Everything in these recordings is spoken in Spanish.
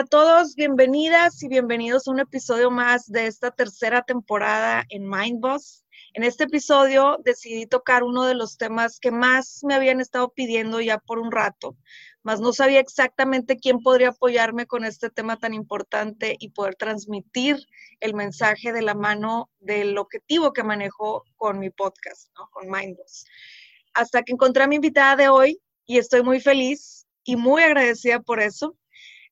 A todos, bienvenidas y bienvenidos a un episodio más de esta tercera temporada en Mind Boss. En este episodio decidí tocar uno de los temas que más me habían estado pidiendo ya por un rato, mas no sabía exactamente quién podría apoyarme con este tema tan importante y poder transmitir el mensaje de la mano del objetivo que manejo con mi podcast, ¿no? con Mindboss. Hasta que encontré a mi invitada de hoy y estoy muy feliz y muy agradecida por eso.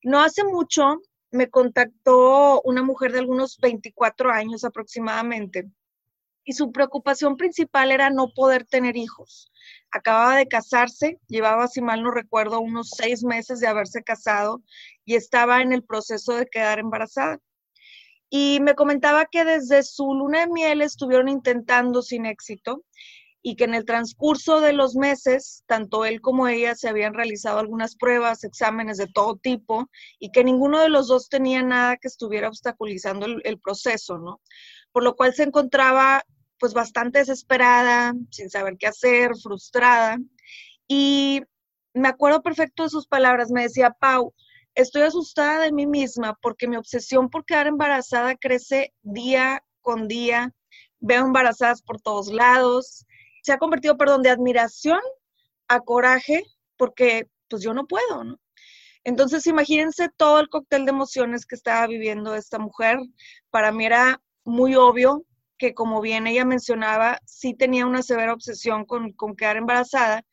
No hace mucho me contactó una mujer de algunos 24 años aproximadamente y su preocupación principal era no poder tener hijos. Acababa de casarse, llevaba, si mal no recuerdo, unos seis meses de haberse casado y estaba en el proceso de quedar embarazada. Y me comentaba que desde su luna de miel estuvieron intentando sin éxito y que en el transcurso de los meses, tanto él como ella se habían realizado algunas pruebas, exámenes de todo tipo y que ninguno de los dos tenía nada que estuviera obstaculizando el, proceso, ¿no? Por lo cual se encontraba pues bastante desesperada, sin saber qué hacer, frustrada. Y me acuerdo perfecto de sus palabras. Me decía, Pau, estoy asustada de mí misma porque mi obsesión por quedar embarazada crece día con día. Veo embarazadas por todos lados. Se ha convertido, perdón, de admiración a coraje porque pues yo no puedo. Entonces, imagínense todo el cóctel de emociones que estaba viviendo esta mujer. Para mí era muy obvio que como bien ella mencionaba, sí tenía una severa obsesión con, con quedar embarazada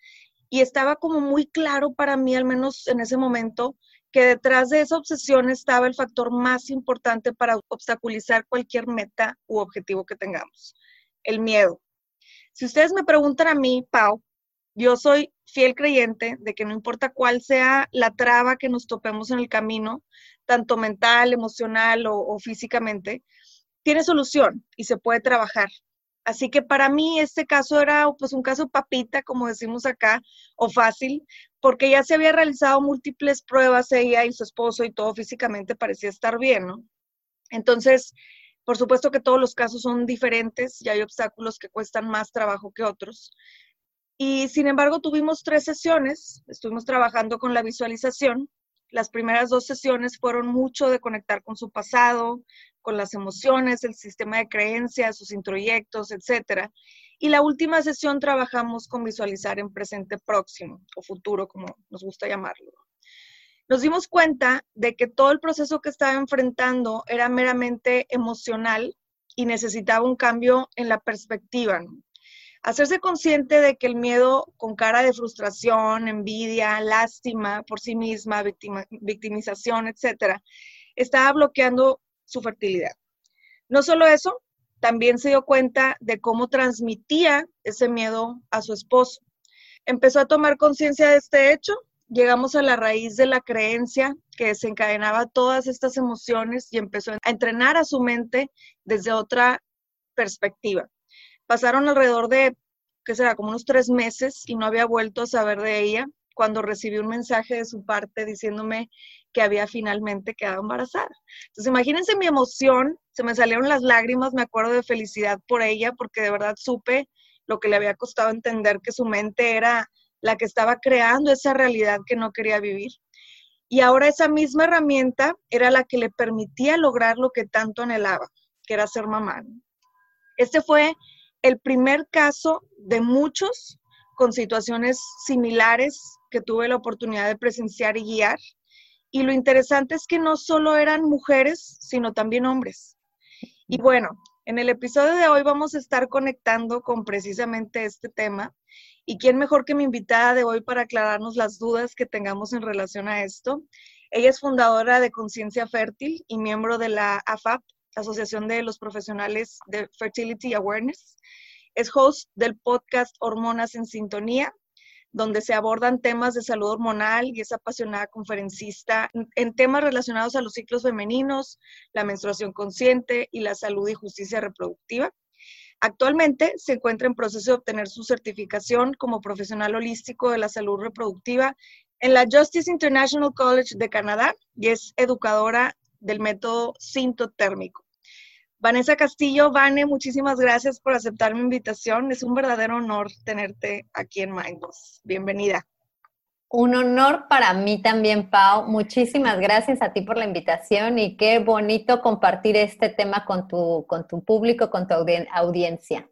y estaba como muy claro para mí, al menos en ese momento, que detrás de esa obsesión estaba el factor más importante para obstaculizar cualquier meta u objetivo que tengamos, el miedo. Si ustedes me preguntan a mí, Pau, yo soy fiel creyente de que no importa cuál sea la traba que nos topemos en el camino, tanto mental, emocional o, físicamente, tiene solución y se puede trabajar. Así que para mí este caso era pues un caso papita, como decimos acá, o fácil, porque ya se había realizado múltiples pruebas ella y su esposo y todo físicamente parecía estar bien, ¿no? Entonces, por supuesto que todos los casos son diferentes y hay obstáculos que cuestan más trabajo que otros. Y sin embargo, tuvimos tres sesiones, estuvimos trabajando con la visualización. Las primeras dos sesiones fueron mucho de conectar con su pasado, con las emociones, el sistema de creencias, sus introyectos, etc. Y la última sesión trabajamos con visualizar en presente próximo o futuro, como nos gusta llamarlo. Nos dimos cuenta de que todo el proceso que estaba enfrentando era meramente emocional y necesitaba un cambio en la perspectiva. Hacerse consciente de que el miedo con cara de frustración, envidia, lástima por sí misma, victimización, etcétera, estaba bloqueando su fertilidad. No solo eso, también se dio cuenta de cómo transmitía ese miedo a su esposo. Empezó a tomar conciencia de este hecho, llegamos a la raíz de la creencia que desencadenaba todas estas emociones y empezó a entrenar a su mente desde otra perspectiva. Pasaron alrededor de, ¿qué será?, como unos tres meses y no había vuelto a saber de ella cuando recibí un mensaje de su parte diciéndome que había finalmente quedado embarazada. Entonces, imagínense mi emoción, se me salieron las lágrimas, me acuerdo de felicidad por ella, porque de verdad supe lo que le había costado entender que su mente era la que estaba creando esa realidad que no quería vivir. Y ahora esa misma herramienta era la que le permitía lograr lo que tanto anhelaba, que era ser mamá. Este fue el primer caso de muchos con situaciones similares que tuve la oportunidad de presenciar y guiar. Y lo interesante es que no solo eran mujeres, sino también hombres. Y bueno, En el episodio de hoy vamos a estar conectando con precisamente este tema. ¿Y quién mejor que mi invitada de hoy para aclararnos las dudas que tengamos en relación a esto? Ella es fundadora de Conciencia Fértil y miembro de la AFAP, Asociación de los Profesionales de Fertility Awareness. Es host del podcast Hormonas en Sintonía, donde se abordan temas de salud hormonal y es apasionada conferencista en temas relacionados a los ciclos femeninos, la menstruación consciente y la salud y justicia reproductiva. Actualmente se encuentra en proceso de obtener su certificación como profesional holístico de la salud reproductiva en la Justice International College de Canadá y es educadora del método sintotérmico. Vanessa Castillo, Vane, muchísimas gracias por aceptar mi invitación. Es un verdadero honor tenerte aquí en Mindboss. Bienvenida. Un honor para mí también, Pau. Muchísimas gracias a ti por la invitación y qué bonito compartir este tema con tu, con tu público, con tu audiencia.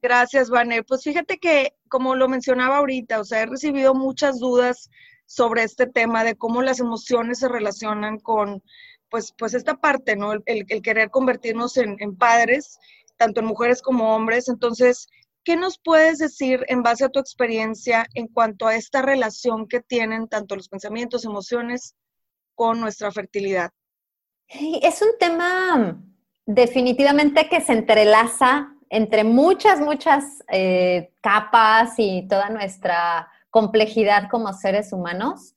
Gracias, Vane. Pues fíjate que, como lo mencionaba ahorita, o sea, he recibido muchas dudas sobre este tema de cómo las emociones se relacionan con pues, pues esta parte, ¿no? El, querer convertirnos en, padres, tanto en mujeres como hombres. Entonces, ¿qué nos puedes decir en base a tu experiencia en cuanto a esta relación que tienen tanto los pensamientos, emociones con nuestra fertilidad? Es un tema definitivamente que se entrelaza entre muchas, muchas eh, capas y toda nuestra complejidad como seres humanos.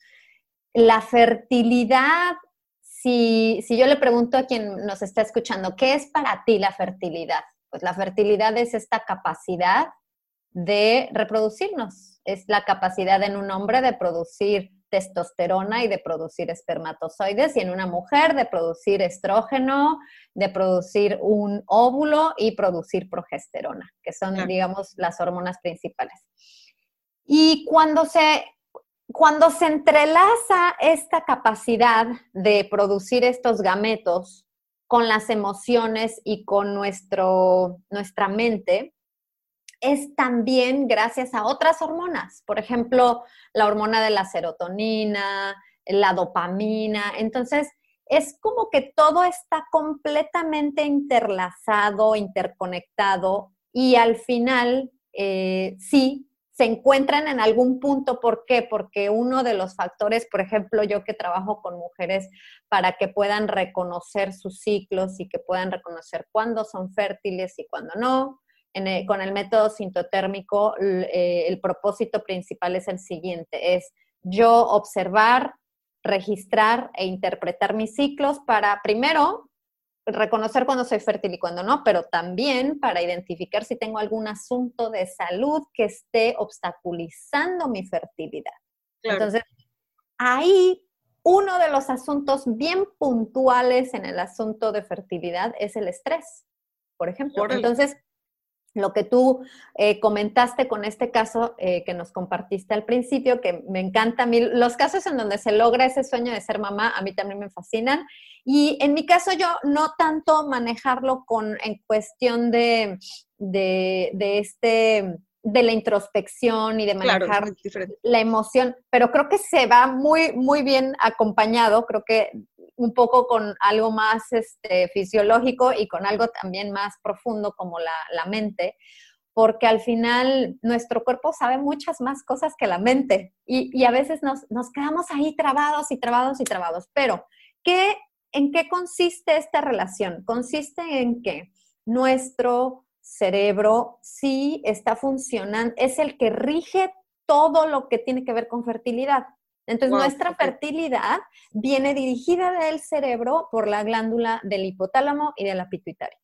La fertilidad si, yo le pregunto a quien nos está escuchando, ¿qué es para ti la fertilidad? Pues la fertilidad es esta capacidad de reproducirnos, es la capacidad en un hombre de producir testosterona y de producir espermatozoides y en una mujer de producir estrógeno, de producir un óvulo y producir progesterona, que son, digamos, las hormonas principales. Y cuando se cuando se entrelaza esta capacidad de producir estos gametos con las emociones y con nuestro, nuestra mente, es también gracias a otras hormonas, por ejemplo, la hormona de la serotonina, la dopamina. Entonces, es como que todo está completamente interlazado, interconectado y al final, eh, sí, se encuentran en algún punto. ¿Por qué? Porque uno de los factores, por ejemplo, yo que trabajo con mujeres para que puedan reconocer sus ciclos y que puedan reconocer cuándo son fértiles y cuándo no, con el método sintotérmico, eh, el propósito principal es el siguiente, es yo observar, registrar e interpretar mis ciclos para, primero, reconocer cuando soy fértil y cuando no, pero también para identificar si tengo algún asunto de salud que esté obstaculizando mi fertilidad. Entonces, ahí uno de los asuntos bien puntuales en el asunto de fertilidad es el estrés, por ejemplo. Entonces, lo que tú eh, comentaste con este caso eh, que nos compartiste al principio, que me encanta a mí, los casos en donde se logra ese sueño de ser mamá, a mí también me fascinan. Y en mi caso yo no tanto manejarlo con, en cuestión de, de, este de la introspección y de manejar la emoción, pero creo que se va muy, muy bien acompañado, creo que un poco con algo más este, fisiológico y con algo también más profundo como la, la mente, porque al final nuestro cuerpo sabe muchas más cosas que la mente y, y a veces nos, nos, quedamos ahí trabados y trabados y trabados. Pero, ¿qué, ¿en qué consiste esta relación? Consiste en que nuestro cerebro sí está funcionando, es el que rige todo lo que tiene que ver con fertilidad. Entonces, nuestra fertilidad viene dirigida del cerebro por la glándula del hipotálamo y de la pituitaria.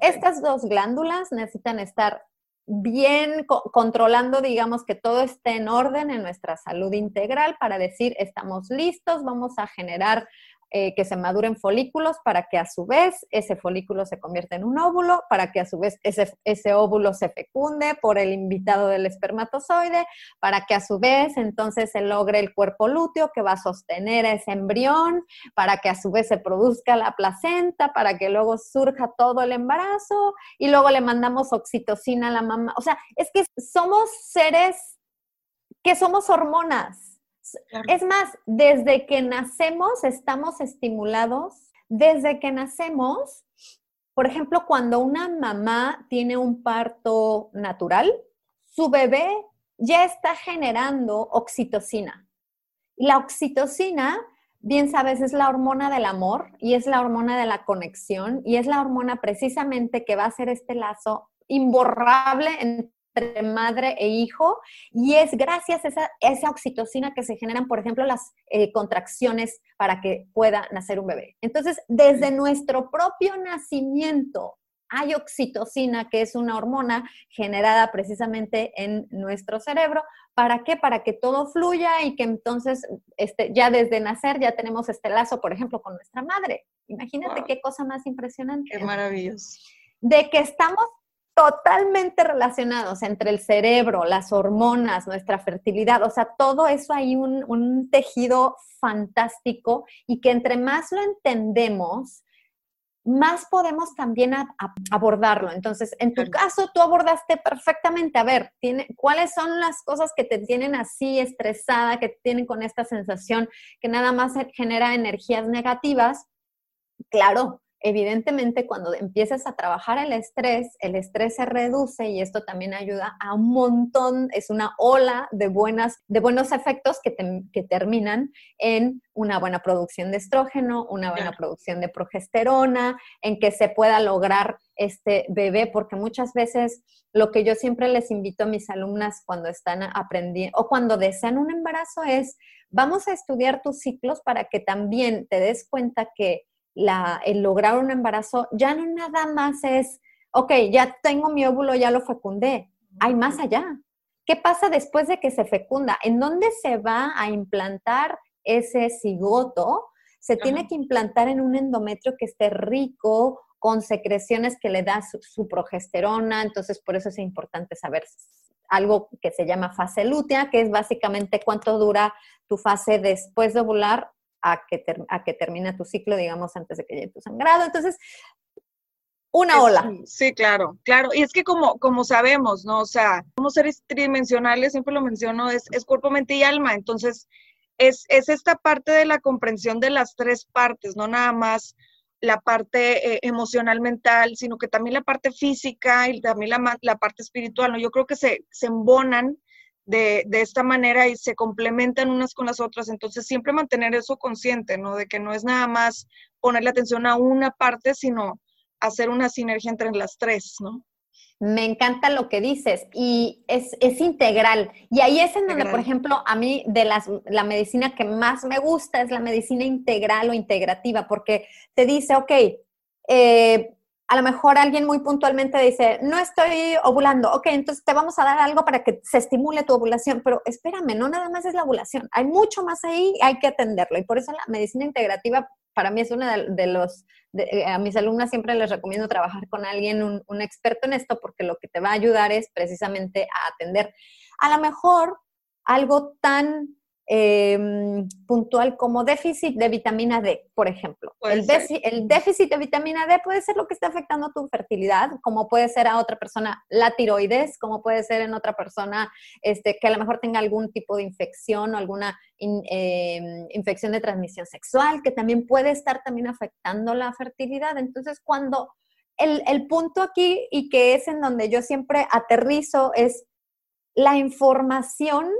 Estas dos glándulas necesitan estar bien controlando, digamos, que todo esté en orden en nuestra salud integral para decir, estamos listos, vamos a generar eh, que se maduren folículos para que a su vez ese folículo se convierta en un óvulo, para que a su vez ese, ese óvulo se fecunde por el invitado del espermatozoide, para que a su vez entonces se logre el cuerpo lúteo que va a sostener a ese embrión, para que a su vez se produzca la placenta, para que luego surja todo el embarazo y luego le mandamos oxitocina a la mamá. O sea, es que somos seres que somos hormonas es más, desde que nacemos estamos estimulados, desde que nacemos Por ejemplo, cuando una mamá tiene un parto natural, su bebé ya está generando oxitocina. La oxitocina, bien sabes, es la hormona del amor y es la hormona de la conexión y es la hormona precisamente que va a hacer este lazo imborrable entre madre e hijo y es gracias a esa, oxitocina que se generan, por ejemplo, las eh, contracciones para que pueda nacer un bebé. Entonces, desde nuestro propio nacimiento hay oxitocina, que es una hormona generada precisamente en nuestro cerebro. ¿Para qué? Para que todo fluya y que entonces este, ya desde nacer ya tenemos este lazo, por ejemplo, con nuestra madre. Imagínate qué cosa más impresionante. Qué maravilloso. De que estamos totalmente relacionados entre el cerebro, las hormonas, nuestra fertilidad, o sea, todo eso hay un, un tejido fantástico y que entre más lo entendemos, más podemos también abordarlo. Entonces, en tu caso, tú abordaste perfectamente, a ver, tiene, ¿cuáles son las cosas que te tienen así estresada, que te tienen con esta sensación que nada más genera energías negativas? Claro, evidentemente cuando empiezas a trabajar el estrés, el estrés se reduce y esto también ayuda a un montón, es una ola de, buenas, de buenos efectos que, que terminan en una buena producción de estrógeno, una buena producción de progesterona, en que se pueda lograr este bebé, porque muchas veces lo que yo siempre les invito a mis alumnas cuando están aprendiendo o cuando desean un embarazo es, vamos a estudiar tus ciclos para que también te des cuenta que el lograr un embarazo ya no nada más es, ok, ya tengo mi óvulo, ya lo fecundé. Hay más allá. ¿Qué pasa después de que se fecunda? ¿En dónde se va a implantar ese cigoto? Se tiene que implantar en un endometrio que esté rico, con secreciones que le da su, progesterona, entonces por eso es importante saber algo que se llama fase lútea, que es básicamente cuánto dura tu fase después de ovular a que, a que termine tu ciclo, digamos, antes de que llegue tu sangrado. Entonces, una ola. Sí, claro, claro. Y es que como, como sabemos, ¿no? O sea, como seres tridimensionales, siempre lo menciono, es, es cuerpo, mente y alma. Entonces, es, es, esta parte de la comprensión de las tres partes, no nada más la parte eh, emocional, mental, sino que también la parte física y también la, la parte espiritual, ¿no? Yo creo que se, se embonan de, de, esta manera y se complementan unas con las otras. Entonces, siempre mantener eso consciente, ¿no? De que no es nada más ponerle atención a una parte, sino hacer una sinergia entre las tres, ¿no? Me encanta lo que dices y es, es integral. Y ahí es en donde, por ejemplo, a mí de las, la medicina que más me gusta es la medicina integral o integrativa, porque te dice, ok, eh, a lo mejor alguien muy puntualmente dice, no estoy ovulando, ok, entonces te vamos a dar algo para que se estimule tu ovulación, pero espérame, no nada más es la ovulación, hay mucho más ahí, hay que atenderlo. Y por eso la medicina integrativa para mí es una de, los, eh, a mis alumnas siempre les recomiendo trabajar con alguien, un, un experto en esto, porque lo que te va a ayudar es precisamente a atender a lo mejor algo tan Em, puntual como déficit de vitamina D, por ejemplo. El, el, déficit de vitamina D puede ser lo que está afectando tu fertilidad, como puede ser a otra persona la tiroides, como puede ser en otra persona este, que a lo mejor tenga algún tipo de infección o alguna em, infección de transmisión sexual, que también puede estar también afectando la fertilidad. Entonces, cuando el, el punto aquí y que es en donde yo siempre aterrizo es la información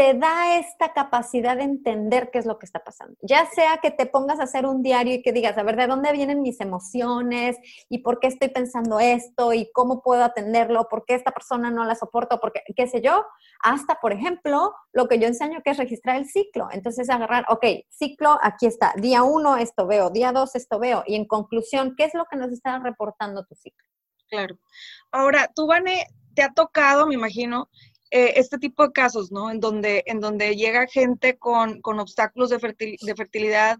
te da esta capacidad de entender qué es lo que está pasando. Ya sea que te pongas a hacer un diario y que digas, a ver, ¿de dónde vienen mis emociones? ¿Y por qué estoy pensando esto? ¿Y cómo puedo atenderlo? ¿Por qué esta persona no la soporto? Porque, qué sé yo, hasta, por ejemplo, lo que yo enseño que es registrar el ciclo. Entonces, agarrar, ok, ciclo, aquí está. Día uno, esto veo. Día dos, esto veo. Y en conclusión, ¿qué es lo que nos está reportando tu ciclo? Claro. Ahora, tú, Vane, te ha tocado, me imagino, eh, este tipo de casos, ¿no? En donde, en donde llega gente con, con obstáculos de, de fertilidad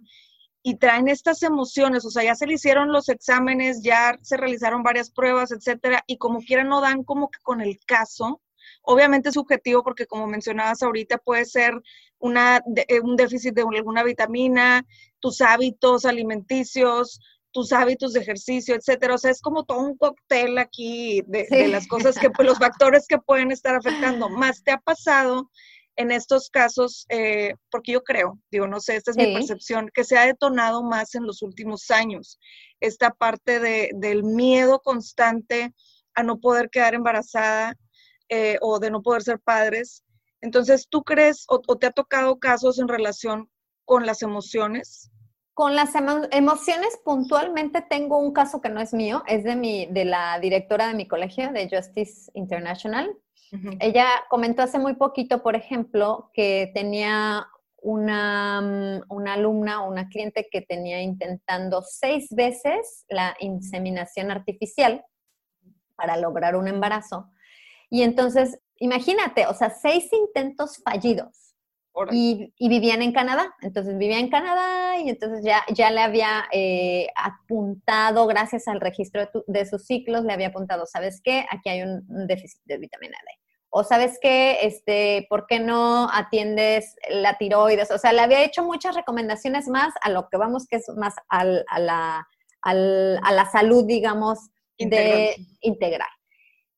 y traen estas emociones, o sea, ya se le hicieron los exámenes, ya se realizaron varias pruebas, etcétera, y como quiera no dan como que con el caso. Obviamente es subjetivo porque como mencionabas ahorita puede ser una, eh, un déficit de alguna vitamina, tus hábitos alimenticios, tus hábitos de ejercicio, etcétera. O sea, es como todo un cóctel aquí de, las cosas que, pues, los factores que pueden estar afectando. Más te ha pasado en estos casos, eh, porque yo creo, digo, no sé, esta es mi percepción, que se ha detonado más en los últimos años, esta parte de, del miedo constante a no poder quedar embarazada eh, o de no poder ser padres. Entonces, ¿tú crees o, te ha tocado casos en relación con las emociones? Con las emociones puntualmente tengo un caso que no es mío, es de mi de la directora de mi colegio de Justice International. Ella comentó hace muy poquito, por ejemplo, que tenía una, una alumna o una cliente que tenía intentando seis veces la inseminación artificial para lograr un embarazo. Y entonces, imagínate, o sea, seis intentos fallidos. Y, vivían en Canadá. Entonces vivía en Canadá y entonces ya, ya le había eh, apuntado, gracias al registro de, sus ciclos, le había apuntado, ¿sabes qué? Aquí hay un, déficit de vitamina D. O sabes qué, este, ¿por qué no atiendes la tiroides? O sea, le había hecho muchas recomendaciones más a lo que vamos, que es más a, la, a la salud, digamos, de integrar.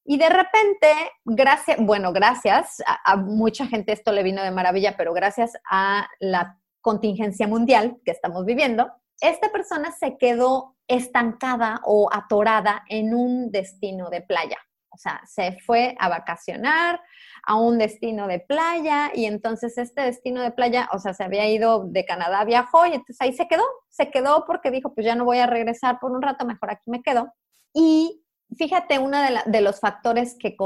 Y de repente, gracias, bueno, gracias a, mucha gente esto le vino de maravilla, pero gracias a la contingencia mundial que estamos viviendo, esta persona se quedó estancada o atorada en un destino de playa. O sea, se fue a vacacionar a un destino de playa y entonces este destino de playa, o sea, se había ido de Canadá, viajó y entonces ahí se quedó, se quedó porque dijo, pues ya no voy a regresar por un rato, mejor aquí me quedo. Y fíjate, uno de, los factores que,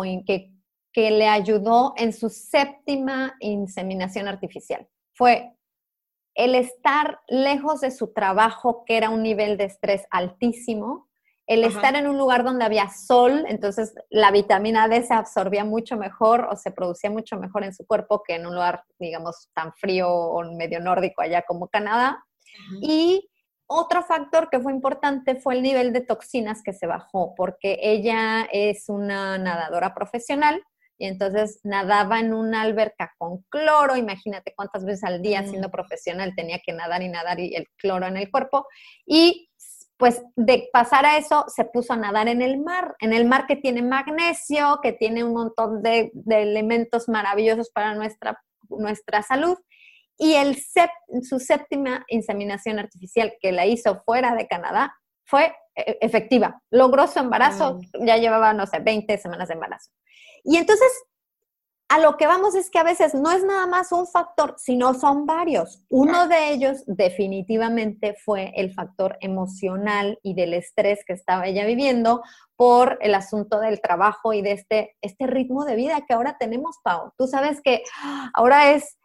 que, le ayudó en su séptima inseminación artificial fue el estar lejos de su trabajo, que era un nivel de estrés altísimo, el estar en un lugar donde había sol, entonces la vitamina D se absorbía mucho mejor o se producía mucho mejor en su cuerpo que en un lugar, digamos, tan frío o medio nórdico allá como Canadá. Y otro factor que fue importante fue el nivel de toxinas que se bajó, porque ella es una nadadora profesional y entonces nadaba en una alberca con cloro, imagínate cuántas veces al día mm. siendo profesional tenía que nadar y nadar y el cloro en el cuerpo. Y pues de pasar a eso se puso a nadar en el mar, en el mar que tiene magnesio, que tiene un montón de, de elementos maravillosos para nuestra, nuestra salud y el su séptima inseminación artificial que la hizo fuera de Canadá fue eh, efectiva. Logró su embarazo, ya llevaba, no sé, 20 semanas de embarazo. Y entonces, a lo que vamos es que a veces no es nada más un factor, sino son varios. Uno de ellos definitivamente fue el factor emocional y del estrés que estaba ella viviendo por el asunto del trabajo y de este, este ritmo de vida que ahora tenemos, Pau. Tú sabes que ahora es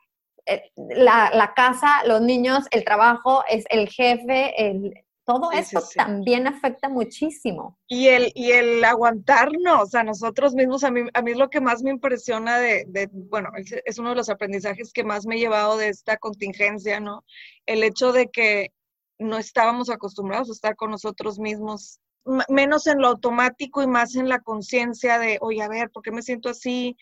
eh, la, casa, los niños, el trabajo, es el jefe, el, todo eso también afecta muchísimo. Y el, y el aguantarnos a nosotros mismos, a mí, a mí es lo que más me impresiona de, de, bueno, es uno de los aprendizajes que más me he llevado de esta contingencia, ¿no? El hecho de que no estábamos acostumbrados a estar con nosotros mismos, menos en lo automático y más en la conciencia de, oye, a ver, ¿por qué me siento así?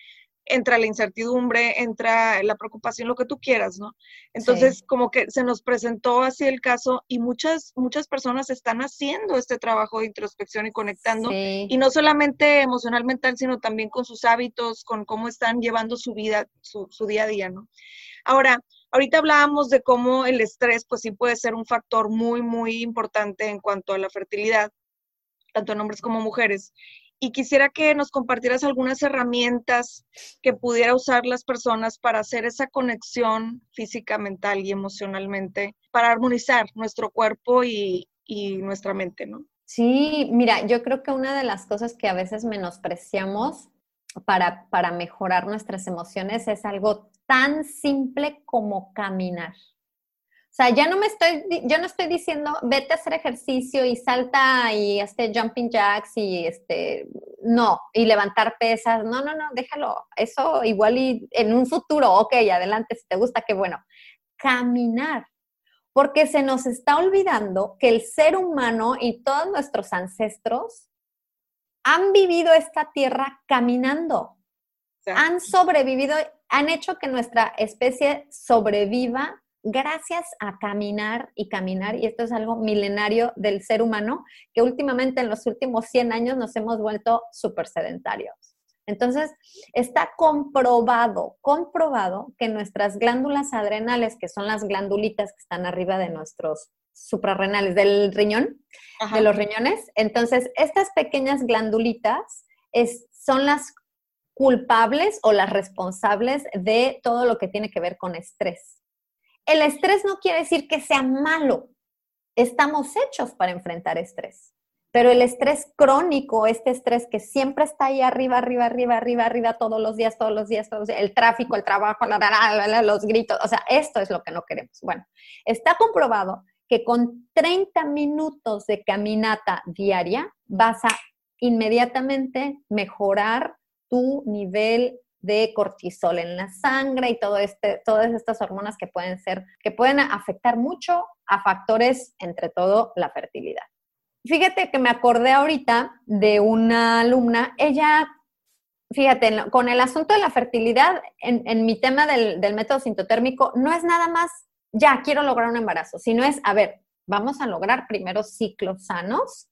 Entra la incertidumbre, entra la preocupación, lo que tú quieras, ¿no? Entonces, como que se nos presentó así el caso y muchas, muchas personas están haciendo este trabajo de introspección y conectando, y no solamente emocional, mental, sino también con sus hábitos, con cómo están llevando su vida, su, su día a día, ¿no? Ahora, ahorita hablábamos de cómo el estrés, pues sí puede ser un factor muy, muy importante en cuanto a la fertilidad, tanto en hombres como mujeres y quisiera que nos compartieras algunas herramientas que pudiera usar las personas para hacer esa conexión física, mental y emocionalmente, para armonizar nuestro cuerpo y, nuestra mente, ¿no? Sí, mira, yo creo que una de las cosas que a veces menospreciamos para, para mejorar nuestras emociones es algo tan simple como caminar. O sea, ya no me estoy, yo no estoy diciendo, vete a hacer ejercicio y salta y este jumping jacks y este, no, y levantar pesas. No, no, no, déjalo. Eso igual y en un futuro, ok, adelante, si te gusta, qué bueno. Caminar. Porque se nos está olvidando que el ser humano y todos nuestros ancestros han vivido esta tierra caminando. Han sobrevivido, han hecho que nuestra especie sobreviva gracias a caminar y caminar, y esto es algo milenario del ser humano, que últimamente en los últimos 100 años nos hemos vuelto súper sedentarios. Entonces, está comprobado, comprobado que nuestras glándulas adrenales, que son las glandulitas que están arriba de nuestros suprarrenales, del riñón, de los riñones, entonces estas pequeñas glandulitas son las culpables o las responsables de todo lo que tiene que ver con estrés. El estrés no quiere decir que sea malo. Estamos hechos para enfrentar estrés. Pero el estrés crónico, este estrés que siempre está ahí arriba, arriba, arriba, arriba, arriba, todos los días, todos los días, todos los días, el tráfico, el trabajo, los gritos, o sea, esto es lo que no queremos. Bueno, está comprobado que con 30 minutos de caminata diaria vas a inmediatamente mejorar tu nivel de cortisol en la sangre y todo este, todas estas hormonas que pueden ser, que pueden afectar mucho a factores, entre todo, la fertilidad. Fíjate que me acordé ahorita de una alumna, ella, fíjate, con el asunto de la fertilidad, en, mi tema del, del método sintotérmico, no es nada más, ya, quiero lograr un embarazo, sino es, a ver, vamos a lograr primero ciclos sanos,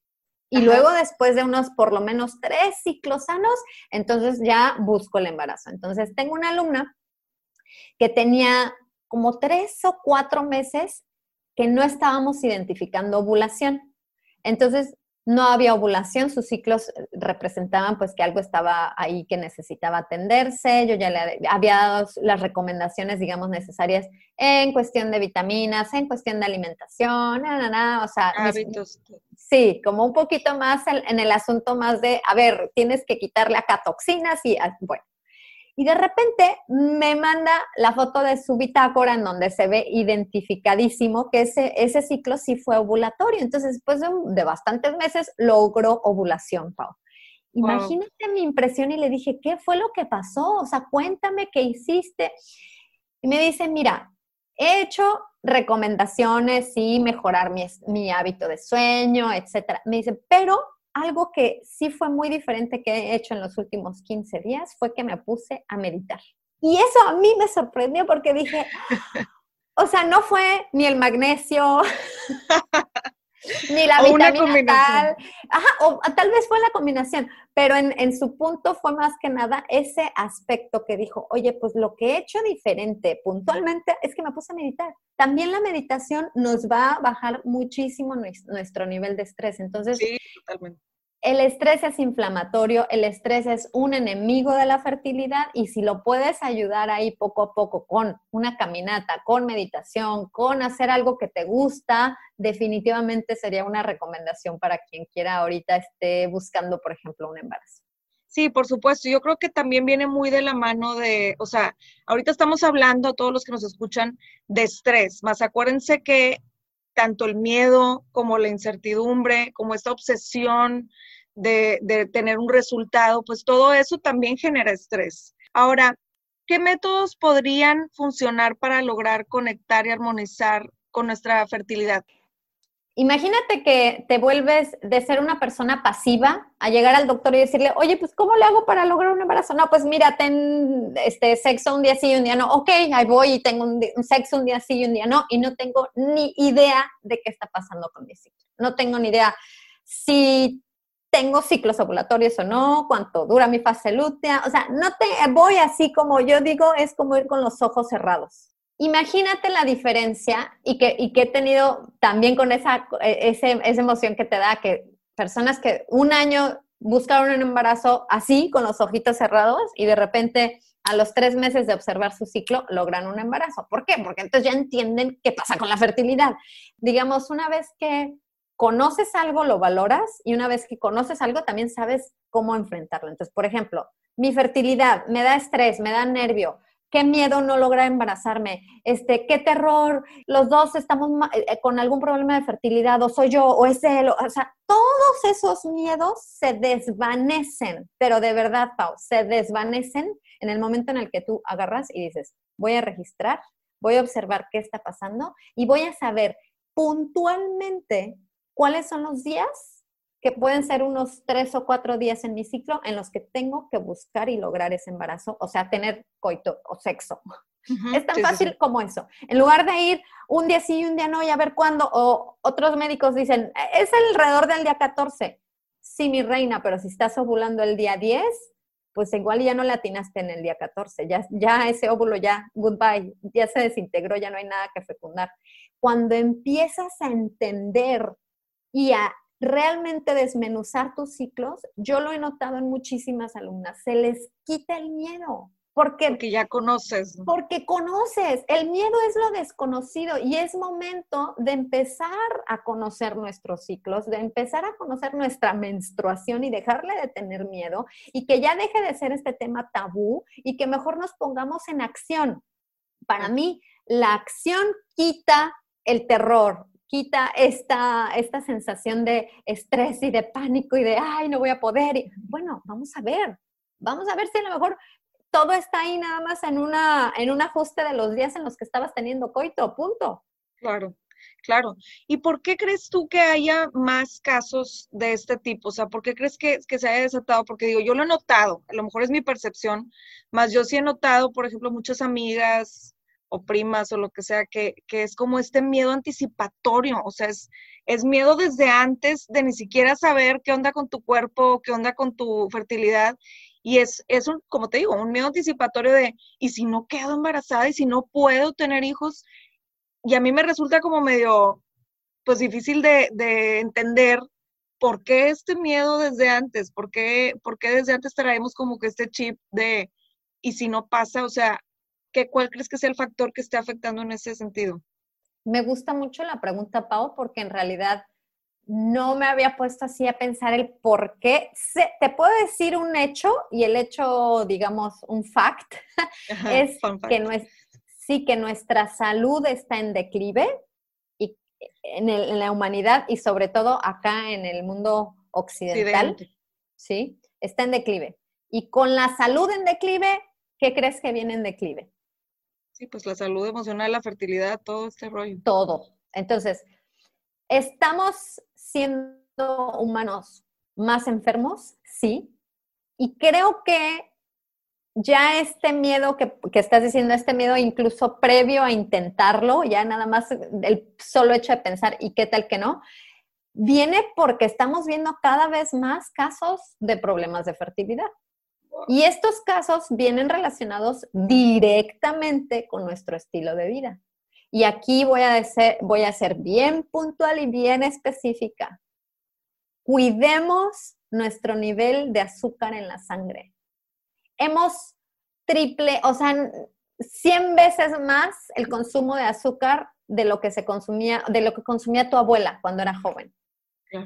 y luego después de unos por lo menos tres ciclos sanos, entonces ya busco el embarazo. Entonces tengo una alumna que tenía como tres o cuatro meses que no estábamos identificando ovulación. Entonces no había ovulación, sus ciclos representaban pues que algo estaba ahí que necesitaba atenderse, yo ya le había dado las recomendaciones, digamos, necesarias en cuestión de vitaminas, en cuestión de alimentación, o sea, sí, como un poquito más en, el asunto más de, a ver, tienes que quitarle acá toxinas y, ah, bueno, y de repente me manda la foto de su bitácora en donde se ve identificadísimo que ese, ese ciclo sí fue ovulatorio. Entonces, después de, bastantes meses, logró ovulación, Pau. Imagínate mi impresión y le dije, ¿qué fue lo que pasó? O sea, cuéntame qué hiciste. Y me dice, mira, he hecho recomendaciones, y mejorar mi, mi hábito de sueño, etcétera. Me dice, pero algo que sí fue muy diferente que he hecho en los últimos 15 días fue que me puse a meditar. Y eso a mí me sorprendió porque dije, o sea, no fue ni el magnesio, ni la vitamina tal. Ajá, o tal vez fue la combinación, pero en, en, su punto fue más que nada ese aspecto que dijo, oye, pues lo que he hecho diferente puntualmente es que me puse a meditar. También la meditación nos va a bajar muchísimo nuestro nivel de estrés. Entonces, sí, totalmente. El estrés es inflamatorio, el estrés es un enemigo de la fertilidad y si lo puedes ayudar ahí poco a poco con una caminata, con meditación, con hacer algo que te gusta, definitivamente sería una recomendación para quien quiera ahorita esté buscando, por ejemplo, un embarazo. Sí, por supuesto. Yo creo que también viene muy de la mano de, o sea, ahorita estamos hablando, todos los que nos escuchan, de estrés, más acuérdense que tanto el miedo como la incertidumbre, como esta obsesión de, tener un resultado, pues todo eso también genera estrés. Ahora, ¿qué métodos podrían funcionar para lograr conectar y armonizar con nuestra fertilidad? Imagínate que te vuelves de ser una persona pasiva a llegar al doctor y decirle, oye, pues ¿cómo le hago para lograr un embarazo? No, pues mira, ten este sexo un día sí y un día no. Ok, ahí voy y tengo un, sexo un día sí y un día no. Y no tengo ni idea de qué está pasando con mi ciclo. No tengo ni idea si tengo ciclos ovulatorios o no, cuánto dura mi fase lútea. O sea, no te voy así como yo digo, es como ir con los ojos cerrados. Imagínate la diferencia y que, he tenido también con esa, e, esa emoción que te da que personas que un año buscaron un embarazo así, con los ojitos cerrados, y de repente a los tres meses de observar su ciclo logran un embarazo. ¿Por qué? Porque entonces ya entienden qué pasa con la fertilidad. Digamos, una vez que conoces algo, lo valoras, y una vez que conoces algo, también sabes cómo enfrentarlo. Entonces, por ejemplo, mi fertilidad me da estrés, me da nervio, qué miedo no lograr embarazarme, este, qué terror, los dos estamos eh, con algún problema de fertilidad, o soy yo, o es él, o, sea, todos esos miedos se desvanecen, pero de verdad, Pau, se desvanecen en el momento en el que tú agarras y dices, voy a registrar, voy a observar qué está pasando y voy a saber puntualmente cuáles son los días que pueden ser unos tres o cuatro días en mi ciclo en los que tengo que buscar y lograr ese embarazo, o sea, tener coito o sexo. es tan fácil como eso. En lugar de ir un día sí y un día no y a ver cuándo, o otros médicos dicen, es alrededor del día 14. Sí, mi reina, pero si estás ovulando el día 10, pues igual ya no le atinaste en el día 14, ya, ya ese óvulo ya, goodbye, ya se desintegró, ya no hay nada que fecundar. Cuando empiezas a entender y a realmente desmenuzar tus ciclos, yo lo he notado en muchísimas alumnas, se les quita el miedo. Porque, porque, ya conoces. Porque conoces. El miedo es lo desconocido y es momento de empezar a conocer nuestros ciclos, de empezar a conocer nuestra menstruación y dejarle de tener miedo y que ya deje de ser este tema tabú y que mejor nos pongamos en acción. Para mí, la acción quita el terror, quita esta, esta sensación de estrés y de pánico y de, ay, no voy a poder. Y, bueno, vamos a ver, vamos a ver si a lo mejor todo está ahí nada más en, una, en un ajuste de los días en los que estabas teniendo coito, punto. Claro, claro. ¿Y por qué crees tú que haya más casos de este tipo? O sea, ¿por qué crees que, que se haya desatado? Porque digo, yo lo he notado, a lo mejor es mi percepción, más yo sí he notado, por ejemplo, muchas amigas o primas o lo que sea, que, que es como este miedo anticipatorio, o sea, es, es miedo desde antes de ni siquiera saber qué onda con tu cuerpo, qué onda con tu fertilidad, y es, es un, como te digo, un miedo anticipatorio de, ¿y si no quedo embarazada? ¿Y si no puedo tener hijos? Y a mí me resulta como medio, pues difícil de, de entender por qué este miedo desde antes, por qué, por qué desde antes traemos como que este chip de, ¿y si no pasa? O sea, ¿qué, ¿cuál crees que sea el factor que esté afectando en ese sentido? Me gusta mucho la pregunta, Pau, porque en realidad no me había puesto así a pensar el por qué. te puedo decir un hecho y el hecho, digamos, un fact, es que sí, que nuestra salud está en declive y en, la humanidad y sobre todo acá en el mundo occidental, sí, está en declive. Y con la salud en declive, ¿qué crees que viene en declive? Sí, pues la salud emocional, la fertilidad, todo este rollo. Todo. Entonces, estamos siendo humanos más enfermos, sí. Y creo que ya este miedo que, estás diciendo, este miedo incluso previo a intentarlo, ya nada más el solo hecho de pensar, ¿y qué tal que no? Viene porque estamos viendo cada vez más casos de problemas de fertilidad. Y estos casos vienen relacionados directamente con nuestro estilo de vida. Y aquí voy a, voy a ser bien puntual y bien específica. Cuidemos nuestro nivel de azúcar en la sangre. Hemos triple, o sea, 100 veces más el consumo de azúcar de lo que se consumía, de lo que consumía tu abuela cuando era joven.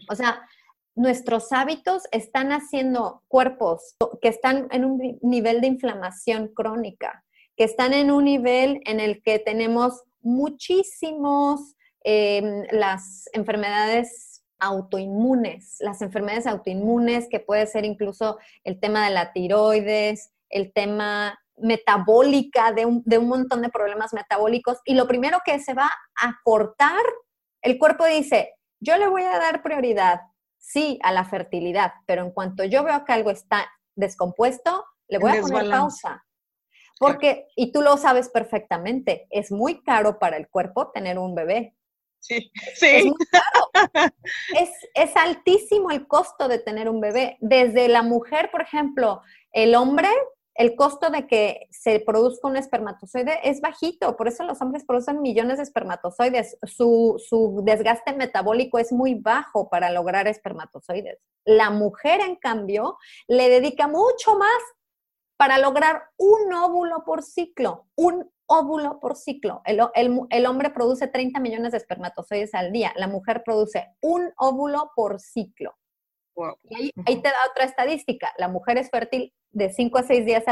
O sea, nuestros hábitos están haciendo cuerpos que están en un nivel de inflamación crónica, que están en un nivel en el que tenemos muchísimos em, las enfermedades autoinmunes, las enfermedades autoinmunes que puede ser incluso el tema de la tiroides, el tema metabólica, de un, de un montón de problemas metabólicos. Y lo primero que se va a cortar, el cuerpo dice, yo le voy a dar prioridad, sí, a la fertilidad, pero en cuanto yo veo que algo está descompuesto, le voy a poner pausa. Porque, y tú lo sabes perfectamente, es muy caro para el cuerpo tener un bebé. Sí, sí. Es, muy caro. es, altísimo el costo de tener un bebé. Desde la mujer, por ejemplo, el hombre, el costo de que se produzca un espermatozoide es bajito, por eso los hombres producen millones de espermatozoides. Su, su, desgaste metabólico es muy bajo para lograr espermatozoides. La mujer, en cambio, le dedica mucho más para lograr un óvulo por ciclo, un óvulo por ciclo. El, hombre produce 30 millones de espermatozoides al día, la mujer produce un óvulo por ciclo. Y ahí, te da otra estadística. La mujer es fértil de 5 a 6 días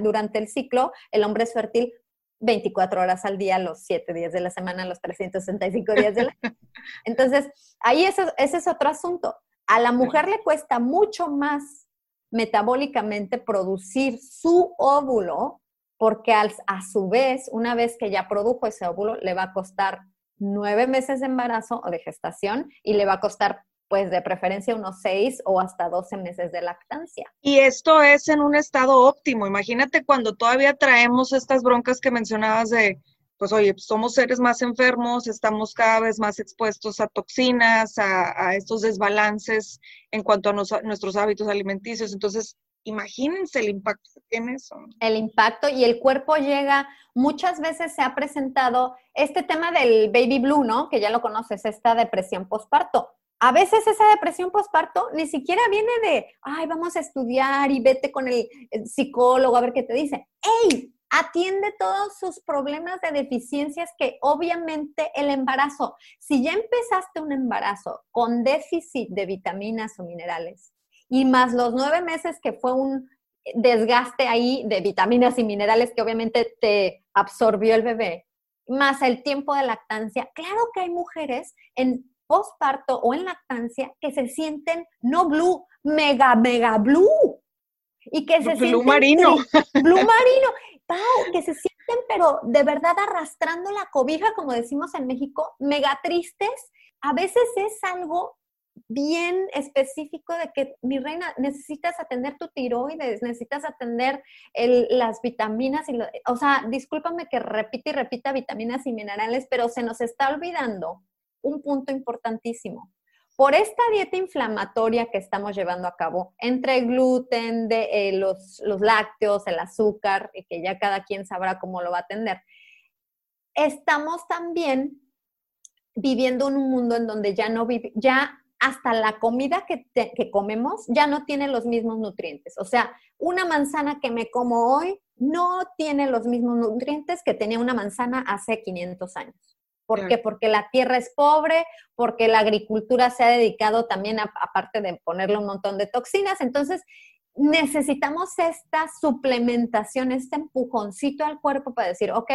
durante el ciclo, el hombre es fértil 24 horas al día, los 7 días de la semana, los 365 días del año. Entonces, ahí ese es otro asunto. A la mujer le cuesta mucho más metabólicamente producir su óvulo, porque a su vez, una vez que ya produjo ese óvulo, le va a costar nueve meses de embarazo o de gestación y le va a costar pues de preferencia unos seis o hasta doce meses de lactancia. Y esto es en un estado óptimo. Imagínate cuando todavía traemos estas broncas que mencionabas de pues oye, somos seres más enfermos, estamos cada vez más expuestos a toxinas, a, estos desbalances en cuanto a nuestros hábitos alimenticios. Entonces, imagínense el impacto que tiene eso. El impacto y el cuerpo llega, muchas veces se ha presentado este tema del baby blue, ¿no? Que ya lo conoces, esta depresión postparto. A veces esa depresión postparto ni siquiera viene de, ay, vamos a estudiar y vete con el psicólogo a ver qué te dice. ¡Ey! Atiende todos sus problemas de deficiencias que obviamente el embarazo, si ya empezaste un embarazo con déficit de vitaminas o minerales, y más los nueve meses que fue un desgaste ahí de vitaminas y minerales que obviamente te absorbió el bebé, más el tiempo de lactancia. Claro que hay mujeres en postparto o en lactancia que se sienten no blue, mega, mega blue. Y que se blue marino. Blue marino. Pau, que se sienten, pero de verdad arrastrando la cobija, como decimos en México, mega tristes. A veces es algo bien específico de que, mi reina, necesitas atender tu tiroides, necesitas atender las vitaminas, y o sea, discúlpame que repite y repita vitaminas y minerales, pero se nos está olvidando un punto importantísimo. Por esta dieta inflamatoria que estamos llevando a cabo, entre el gluten, de, eh, los, los lácteos, el azúcar, y que ya cada quien sabrá cómo lo va a atender, estamos también viviendo en un mundo en donde ya no vive, ya hasta la comida que, comemos ya no tiene los mismos nutrientes. O sea, una manzana que me como hoy no tiene los mismos nutrientes que tenía una manzana hace 500 años. ¿Por qué? Porque la tierra es pobre, porque la agricultura se ha dedicado también, aparte de ponerle un montón de toxinas. Entonces, necesitamos esta suplementación, este empujoncito al cuerpo para decir, ok,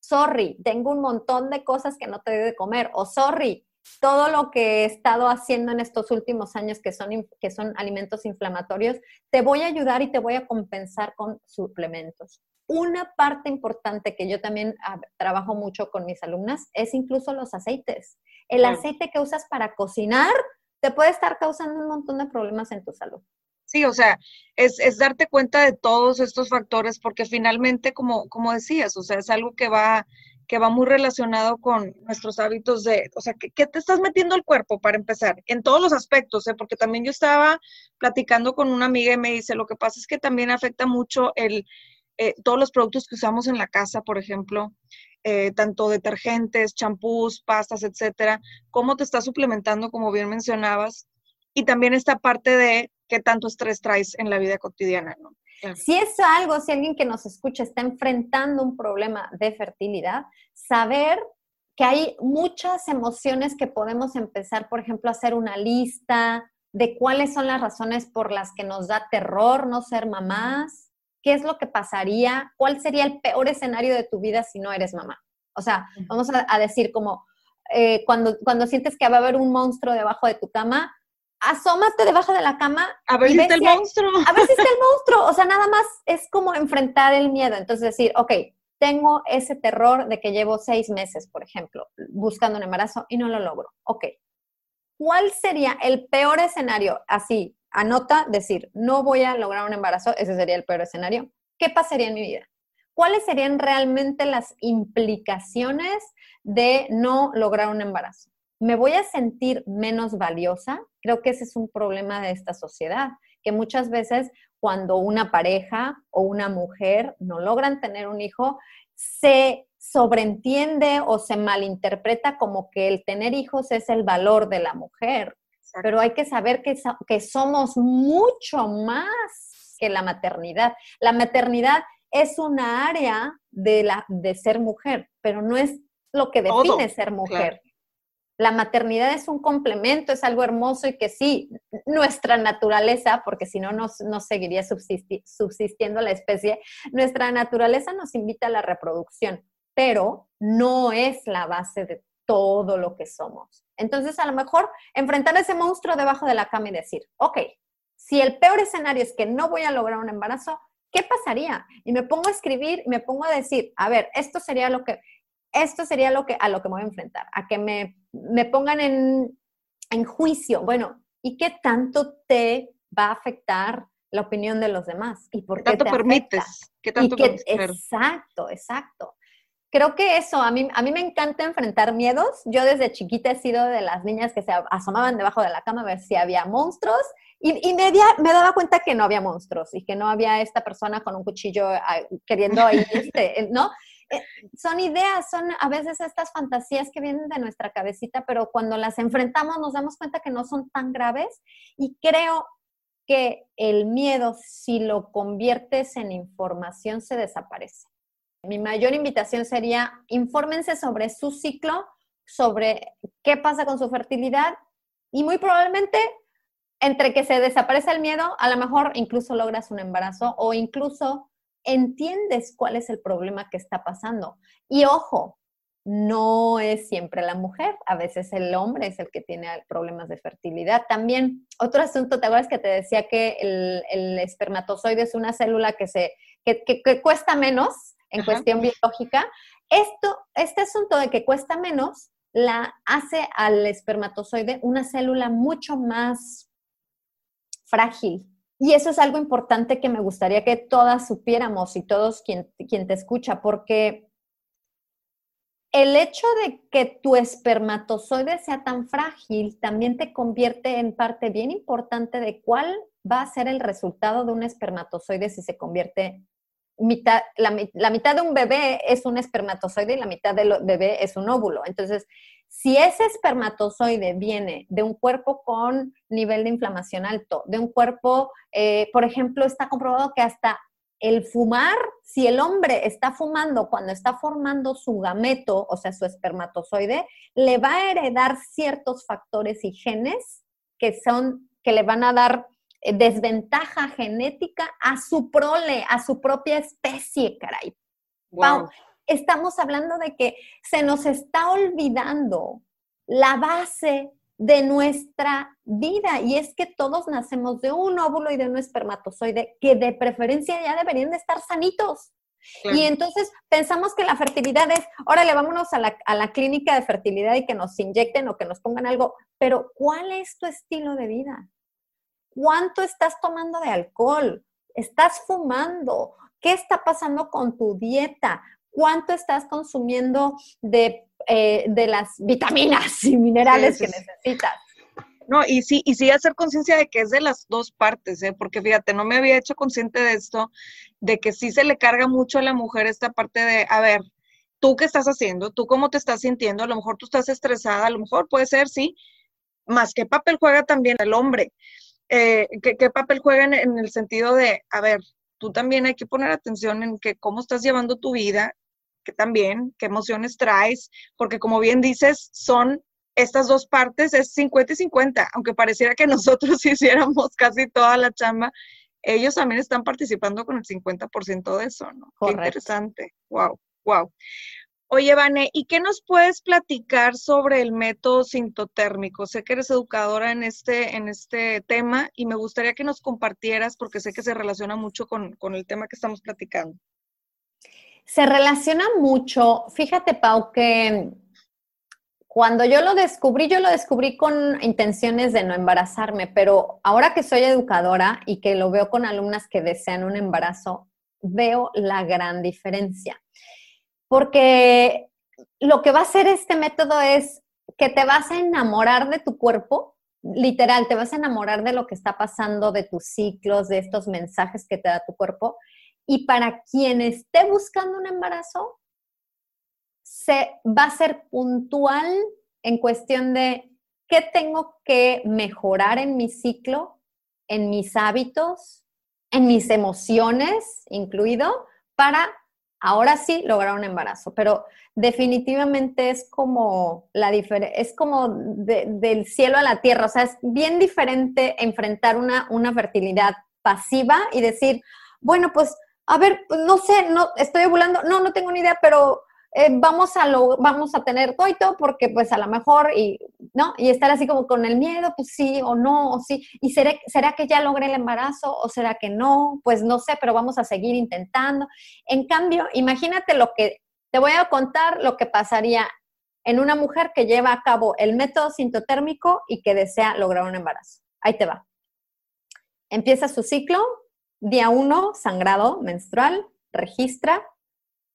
sorry, tengo un montón de cosas que no te debe comer, o sorry, todo lo que he estado haciendo en estos últimos años que son, que son alimentos inflamatorios, te voy a ayudar y te voy a compensar con suplementos. Una parte importante que yo también ah, trabajo mucho con mis alumnas es incluso los aceites. El aceite que usas para cocinar te puede estar causando un montón de problemas en tu salud. Sí, o sea, es, es, darte cuenta de todos estos factores porque finalmente, como, como decías, o sea, es algo que va que va muy relacionado con nuestros hábitos de, o sea, ¿qué, te estás metiendo al cuerpo para empezar? En todos los aspectos, ¿eh? porque también yo estaba platicando con una amiga y me dice, lo que pasa es que también afecta mucho el, eh, todos los productos que usamos en la casa, por ejemplo, eh, tanto detergentes, champús, pastas, etcétera, cómo te estás suplementando, como bien mencionabas, y también esta parte de qué tanto estrés traes en la vida cotidiana, ¿no? Si es algo, si alguien que nos escucha está enfrentando un problema de fertilidad, saber que hay muchas emociones que podemos empezar, por ejemplo, a hacer una lista de cuáles son las razones por las que nos da terror no ser mamás, qué es lo que pasaría, cuál sería el peor escenario de tu vida si no eres mamá. O sea, vamos a, decir como eh, cuando, cuando sientes que va a haber un monstruo debajo de tu cama, asómate debajo de la cama. A ver si está el monstruo. A ver si está el monstruo. O sea, nada más es como enfrentar el miedo. Entonces decir, ok, tengo ese terror de que llevo seis meses, por ejemplo, buscando un embarazo y no lo logro. Ok. ¿Cuál sería el peor escenario? Así, anota, decir, no voy a lograr un embarazo, ese sería el peor escenario. ¿Qué pasaría en mi vida? ¿Cuáles serían realmente las implicaciones de no lograr un embarazo? ¿Me voy a sentir menos valiosa? Creo que ese es un problema de esta sociedad, que muchas veces cuando una pareja o una mujer no logran tener un hijo, se sobreentiende o se malinterpreta como que el tener hijos es el valor de la mujer. Pero hay que saber que, que somos mucho más que la maternidad. La maternidad es una área de, la, de ser mujer, pero no es lo que define ser mujer la maternidad es un complemento, es algo hermoso y que sí, nuestra naturaleza, porque si no, no, seguiría subsistiendo la especie, nuestra naturaleza nos invita a la reproducción, pero no es la base de todo lo que somos. Entonces, a lo mejor enfrentar a ese monstruo debajo de la cama y decir, ok, si el peor escenario es que no voy a lograr un embarazo, ¿qué pasaría? Y me pongo a escribir me pongo a decir, a ver, esto sería lo que, esto sería lo que, a lo que me voy a enfrentar, a que me, me pongan en, en juicio. Bueno, ¿y qué tanto te va a afectar la opinión de los demás? ¿Y por qué, tanto permites? ¿Qué tanto Exacto, exacto. creo que eso, a mí, a mí me encanta enfrentar miedos. Yo desde chiquita he sido de las niñas que se asomaban debajo de la cama a ver si había monstruos y, y me, me, daba cuenta que no había monstruos y que no había esta persona con un cuchillo ah, queriendo ahí, este, ¿no? Eh, son ideas, son a veces estas fantasías que vienen de nuestra cabecita, pero cuando las enfrentamos nos damos cuenta que no son tan graves y creo que el miedo, si lo conviertes en información, se desaparece. Mi mayor invitación sería, infórmense sobre su ciclo, sobre qué pasa con su fertilidad y muy probablemente entre que se desaparece el miedo, a lo mejor incluso logras un embarazo o incluso entiendes cuál es el problema que está pasando. Y ojo, no es siempre la mujer, a veces el hombre es el que tiene problemas de fertilidad. También, otro asunto, ¿te acuerdas que te decía que el, espermatozoide es una célula que, se, que, cuesta menos en cuestión biológica? Esto, este asunto de que cuesta menos la hace al espermatozoide una célula mucho más frágil. Y eso es algo importante que me gustaría que todas supiéramos y todos quien, quien te escucha, porque el hecho de que tu espermatozoide sea tan frágil también te convierte en parte bien importante de cuál va a ser el resultado de un espermatozoide si se convierte mitad, la, la, mitad de un bebé es un espermatozoide y la mitad del bebé es un óvulo. Entonces, si ese espermatozoide viene de un cuerpo con nivel de inflamación alto, de un cuerpo, eh, por ejemplo, está comprobado que hasta el fumar, si el hombre está fumando cuando está formando su gameto, o sea, su espermatozoide, le va a heredar ciertos factores y genes que son, que le van a dar eh, desventaja genética a su prole, a su propia especie, caray. Wow estamos hablando de que se nos está olvidando la base de nuestra vida y es que todos nacemos de un óvulo y de un espermatozoide que de preferencia ya deberían de estar sanitos. Y entonces pensamos que la fertilidad es, órale, vámonos a la, a la clínica de fertilidad y que nos inyecten o que nos pongan algo, pero ¿cuál es tu estilo de vida? ¿Cuánto estás tomando de alcohol? ¿Estás fumando? ¿Qué está pasando con tu dieta? Cuánto estás consumiendo de, eh, de las vitaminas y minerales que necesitas. No, y sí, y sí hacer conciencia de que es de las dos partes, ¿eh? porque fíjate, no me había hecho consciente de esto, de que sí se le carga mucho a la mujer esta parte de, a ver, tú qué estás haciendo, tú cómo te estás sintiendo, a lo mejor tú estás estresada, a lo mejor puede ser, sí, más qué papel juega también el hombre, eh, ¿qué, papel juega en, el sentido de, a ver, tú también hay que poner atención en que cómo estás llevando tu vida, también, qué emociones traes, porque como bien dices, son estas dos partes, es 50 y 50, aunque pareciera que nosotros hiciéramos casi toda la chamba, ellos también están participando con el 50% de eso, ¿no? Qué interesante. Wow, wow. Oye, Vane, ¿y qué nos puedes platicar sobre el método sintotérmico? Sé que eres educadora en este, en este tema y me gustaría que nos compartieras porque sé que se relaciona mucho con, con el tema que estamos platicando. Se relaciona mucho, fíjate Pau, que cuando yo lo descubrí, yo lo descubrí con intenciones de no embarazarme, pero ahora que soy educadora y que lo veo con alumnas que desean un embarazo, veo la gran diferencia. Porque lo que va a hacer este método es que te vas a enamorar de tu cuerpo, literal, te vas a enamorar de lo que está pasando, de tus ciclos, de estos mensajes que te da tu cuerpo, y para quien esté buscando un embarazo, se va a ser puntual en cuestión de qué tengo que mejorar en mi ciclo, en mis hábitos, en mis emociones incluido, para ahora sí lograr un embarazo. Pero definitivamente es como la es como del cielo a la tierra. O sea, es bien diferente enfrentar una, una fertilidad pasiva y decir, bueno, pues a ver, no sé, no estoy ovulando, no, no tengo ni idea, pero eh, vamos a lo, vamos a tener coito porque pues a lo mejor y no y estar así como con el miedo pues sí o no o sí. Y será que ya logré el embarazo o será que no pues no sé pero vamos a seguir intentando. En cambio imagínate lo que te voy a contar lo que pasaría en una mujer que lleva a cabo el método sintotérmico y que desea lograr un embarazo. Ahí te va. Empieza su ciclo Día 1, sangrado menstrual, registra.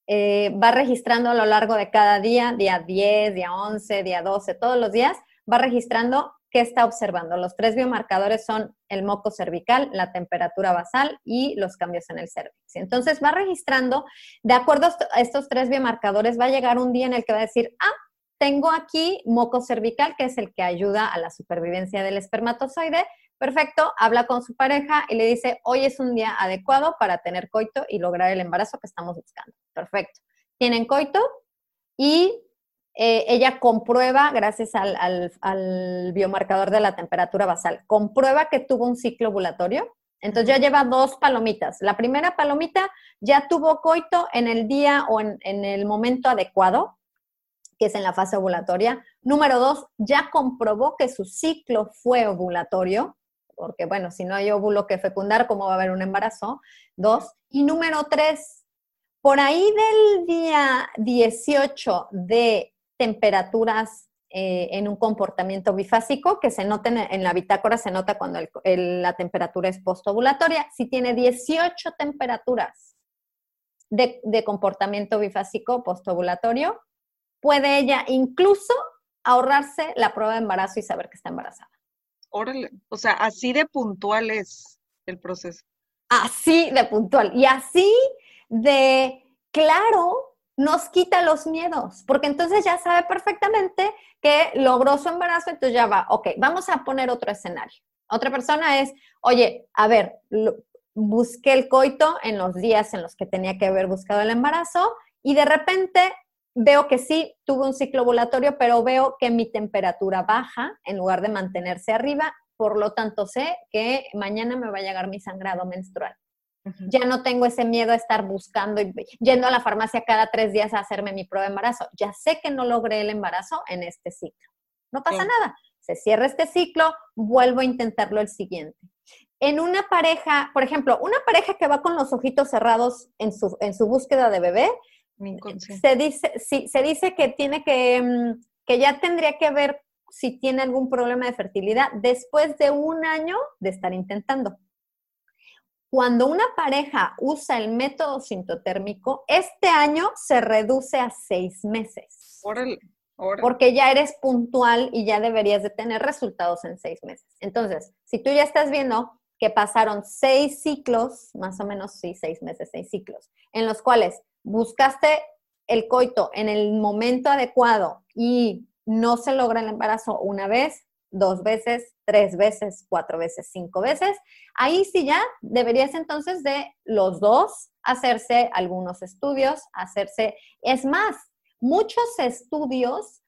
eh, va registrando a lo largo de cada día, día 10, día 11, día 12, todos los días, va registrando qué está observando. Los tres biomarcadores son el moco cervical, la temperatura basal y los cambios en el cervix. Entonces va registrando, de acuerdo a estos tres biomarcadores, va a llegar un día en el que va a decir, ah, tengo aquí moco cervical, que es el que ayuda a la supervivencia del espermatozoide. Perfecto, habla con su pareja y le dice, hoy es un día adecuado para tener coito y lograr el embarazo que estamos buscando. Perfecto. Tienen coito y eh, ella comprueba, gracias al, biomarcador de la temperatura basal, comprueba que tuvo un ciclo ovulatorio. Entonces ya lleva dos palomitas. La primera palomita ya tuvo coito en el día o en el momento adecuado, que es en la fase ovulatoria. Número dos, ya comprobó que su ciclo fue ovulatorio, porque bueno, si no hay óvulo que fecundar, ¿cómo va a haber un embarazo? Dos. Y número tres, por ahí del día 18 de temperaturas eh, en un comportamiento bifásico, que se nota en, la bitácora, se nota cuando la temperatura es postovulatoria. Si tiene 18 temperaturas de, de comportamiento bifásico postovulatorio, puede ella incluso ahorrarse la prueba de embarazo y saber que está embarazada. O sea, así de puntual es el proceso. Así de puntual y así de claro nos quita los miedos, porque entonces ya sabe perfectamente que logró su embarazo, entonces ya va, ok, vamos a poner otro escenario. Otra persona es, oye, a ver, busqué el coito en los días en los que tenía que haber buscado el embarazo y de repente veo que sí, tuve un ciclo ovulatorio, pero veo que mi temperatura baja en lugar de mantenerse arriba, por lo tanto sé que mañana me va a llegar mi sangrado menstrual. Ya no tengo ese miedo a estar buscando y yendo a la farmacia cada tres días a hacerme mi prueba de embarazo. Ya sé que no logré el embarazo en este ciclo. No pasa nada. Se cierra este ciclo, vuelvo a intentarlo el siguiente. En una pareja, por ejemplo, una pareja que va con los ojitos cerrados en su, en su búsqueda de bebé, se dice, sí, se dice que tiene que, mm, que ya tendría que ver si tiene algún problema de fertilidad después de un año de estar intentando. Cuando una pareja usa el método sintotérmico, este año se reduce a seis meses. Órale, Porque ya eres puntual y ya deberías de tener resultados en seis meses. Entonces, si tú ya estás viendo que pasaron seis ciclos, más o menos, sí, seis meses, seis ciclos, en los cuales buscaste el coito en el momento adecuado y no se logra el embarazo una vez, dos veces, tres veces, cuatro veces, cinco veces, ahí sí ya deberías entonces de los dos hacerse algunos estudios, hacerse, es más, muchos estudios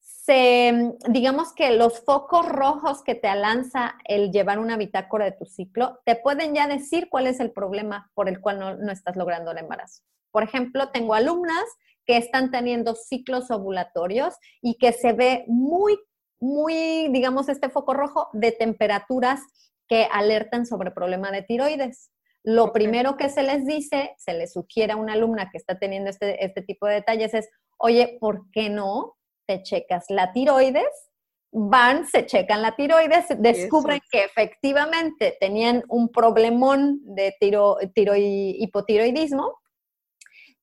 se, digamos que los focos rojos que te lanza el llevar una bitácora de tu ciclo, te pueden ya decir cuál es el problema por el cual no, no estás logrando el embarazo. Por ejemplo, tengo alumnas que están teniendo ciclos ovulatorios y que se ve muy, muy, digamos, este foco rojo de temperaturas que alertan sobre problema de tiroides. Lo primero que se les dice, se les sugiere a una alumna que está teniendo este, este tipo de detalles es, oye, ¿por qué no te checas la tiroides? Van, se checan la tiroides, descubren que efectivamente tenían un problemón de tiro, hipotiroidismo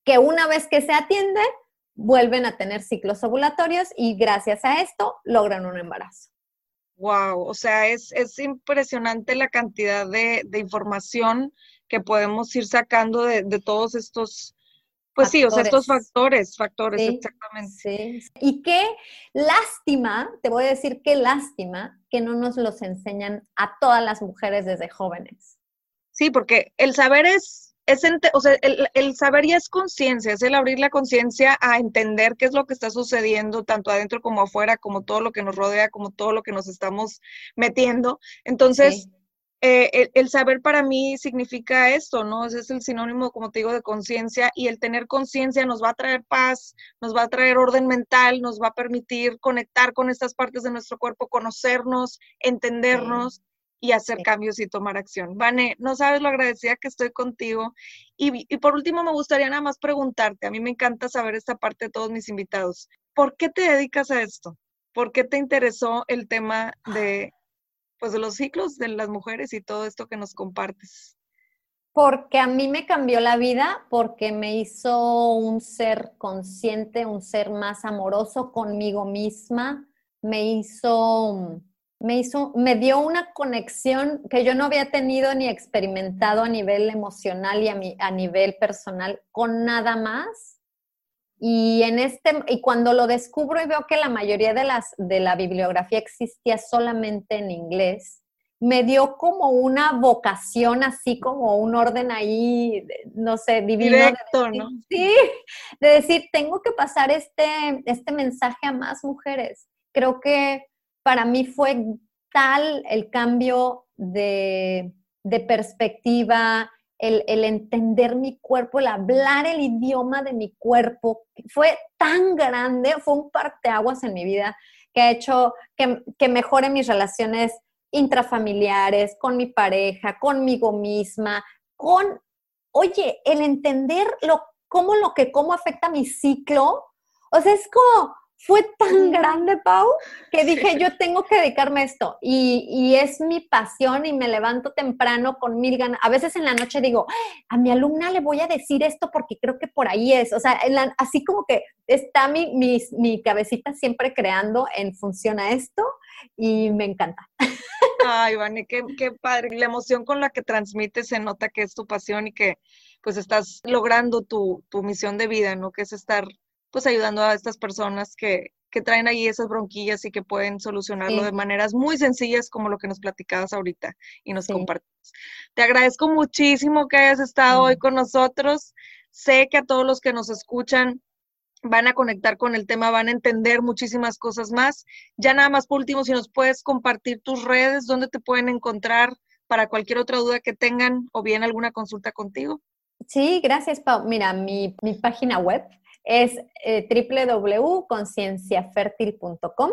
que una vez que se atiende, vuelven a tener ciclos ovulatorios y gracias a esto logran un embarazo. Wow, o sea, es, impresionante la cantidad de, información que podemos ir sacando de, todos estos, pues sí, o sea, estos factores, factores, exactamente. Sí. Y qué lástima, te voy a decir qué lástima que no nos los enseñan a todas las mujeres desde jóvenes. Sí, porque el saber es es o sea, el, saber ya es conciencia, es el abrir la conciencia a entender qué es lo que está sucediendo, tanto adentro como afuera, como todo lo que nos rodea, como todo lo que nos estamos metiendo. Entonces, eh, el, saber para mí significa esto, ¿no? Ese es el sinónimo, como te digo, de conciencia y el tener conciencia nos va a traer paz, nos va a traer orden mental, nos va a permitir conectar con estas partes de nuestro cuerpo, conocernos, entendernos y hacer cambios y tomar acción. Vane, no sabes lo agradecida que estoy contigo. Y, y, por último, me gustaría nada más preguntarte, a mí me encanta saber esta parte de todos mis invitados, ¿por qué te dedicas a esto? ¿Por qué te interesó el tema de, pues, de los ciclos de las mujeres y todo esto que nos compartes? Porque a mí me cambió la vida, porque me hizo un ser consciente, un ser más amoroso conmigo misma, me hizo, me hizo, me dio una conexión que yo no había tenido ni experimentado a nivel emocional y a, a nivel personal con nada más y, en este, y cuando lo descubro y veo que la mayoría de, las, de la bibliografía existía solamente en inglés, me dio como una vocación, así como un orden ahí, no sé, divino. Directo, ¿no? Sí, de decir, tengo que pasar este, este mensaje a más mujeres. Creo que para mí fue tal el cambio de, de perspectiva, el, entender mi cuerpo, el hablar el idioma de mi cuerpo, fue tan grande, fue un parteaguas en mi vida que ha hecho que, que mejore mis relaciones intrafamiliares, con mi pareja, conmigo misma, con, oye, el entender lo, cómo lo que cómo afecta mi ciclo. O sea, es como, fue tan grande, Pau, que dije, yo tengo que dedicarme a esto. Y, es mi pasión y me levanto temprano con mil ganas. A veces en la noche digo, a mi alumna le voy a decir esto porque creo que por ahí es. O sea, así como que está mi, mi, cabecita siempre creando en función a esto y me encanta. Ay, Vani, qué, qué padre. La emoción con la que transmites se nota que es tu pasión y que pues estás logrando tu, tu misión de vida, ¿no? Que es estar pues ayudando a estas personas que, que traen ahí esas bronquillas y que pueden solucionarlo de maneras muy sencillas como lo que nos platicabas ahorita y nos compartimos. Te agradezco muchísimo que hayas estado hoy con nosotros. Sé que a todos los que nos escuchan van a conectar con el tema, van a entender muchísimas cosas más. Ya nada más por último, si nos puedes compartir tus redes, dónde te pueden encontrar para cualquier otra duda que tengan o bien alguna consulta contigo. Sí, gracias, Pau. Mira, mi, mi página web es eh, www.concienciafertil.com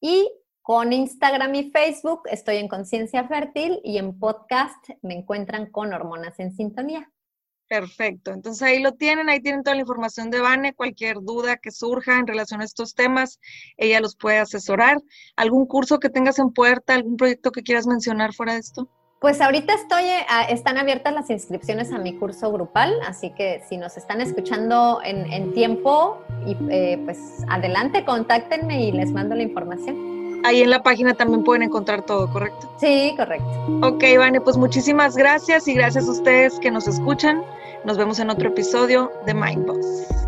y con Instagram y Facebook estoy en Conciencia Fértil y en podcast me encuentran con Hormonas en Sintonía. Perfecto, entonces ahí lo tienen, ahí tienen toda la información de Vane, cualquier duda que surja en relación a estos temas, ella los puede asesorar. ¿Algún curso que tengas en puerta, algún proyecto que quieras mencionar fuera de esto? Pues ahorita estoy, eh, están abiertas las inscripciones a mi curso grupal, así que si nos están escuchando en, tiempo, y, eh, pues adelante, contáctenme y les mando la información. Ahí en la página también pueden encontrar todo, ¿correcto? Sí, correcto. Ok, Vane, pues muchísimas gracias y gracias a ustedes que nos escuchan. Nos vemos en otro episodio de Mindboss.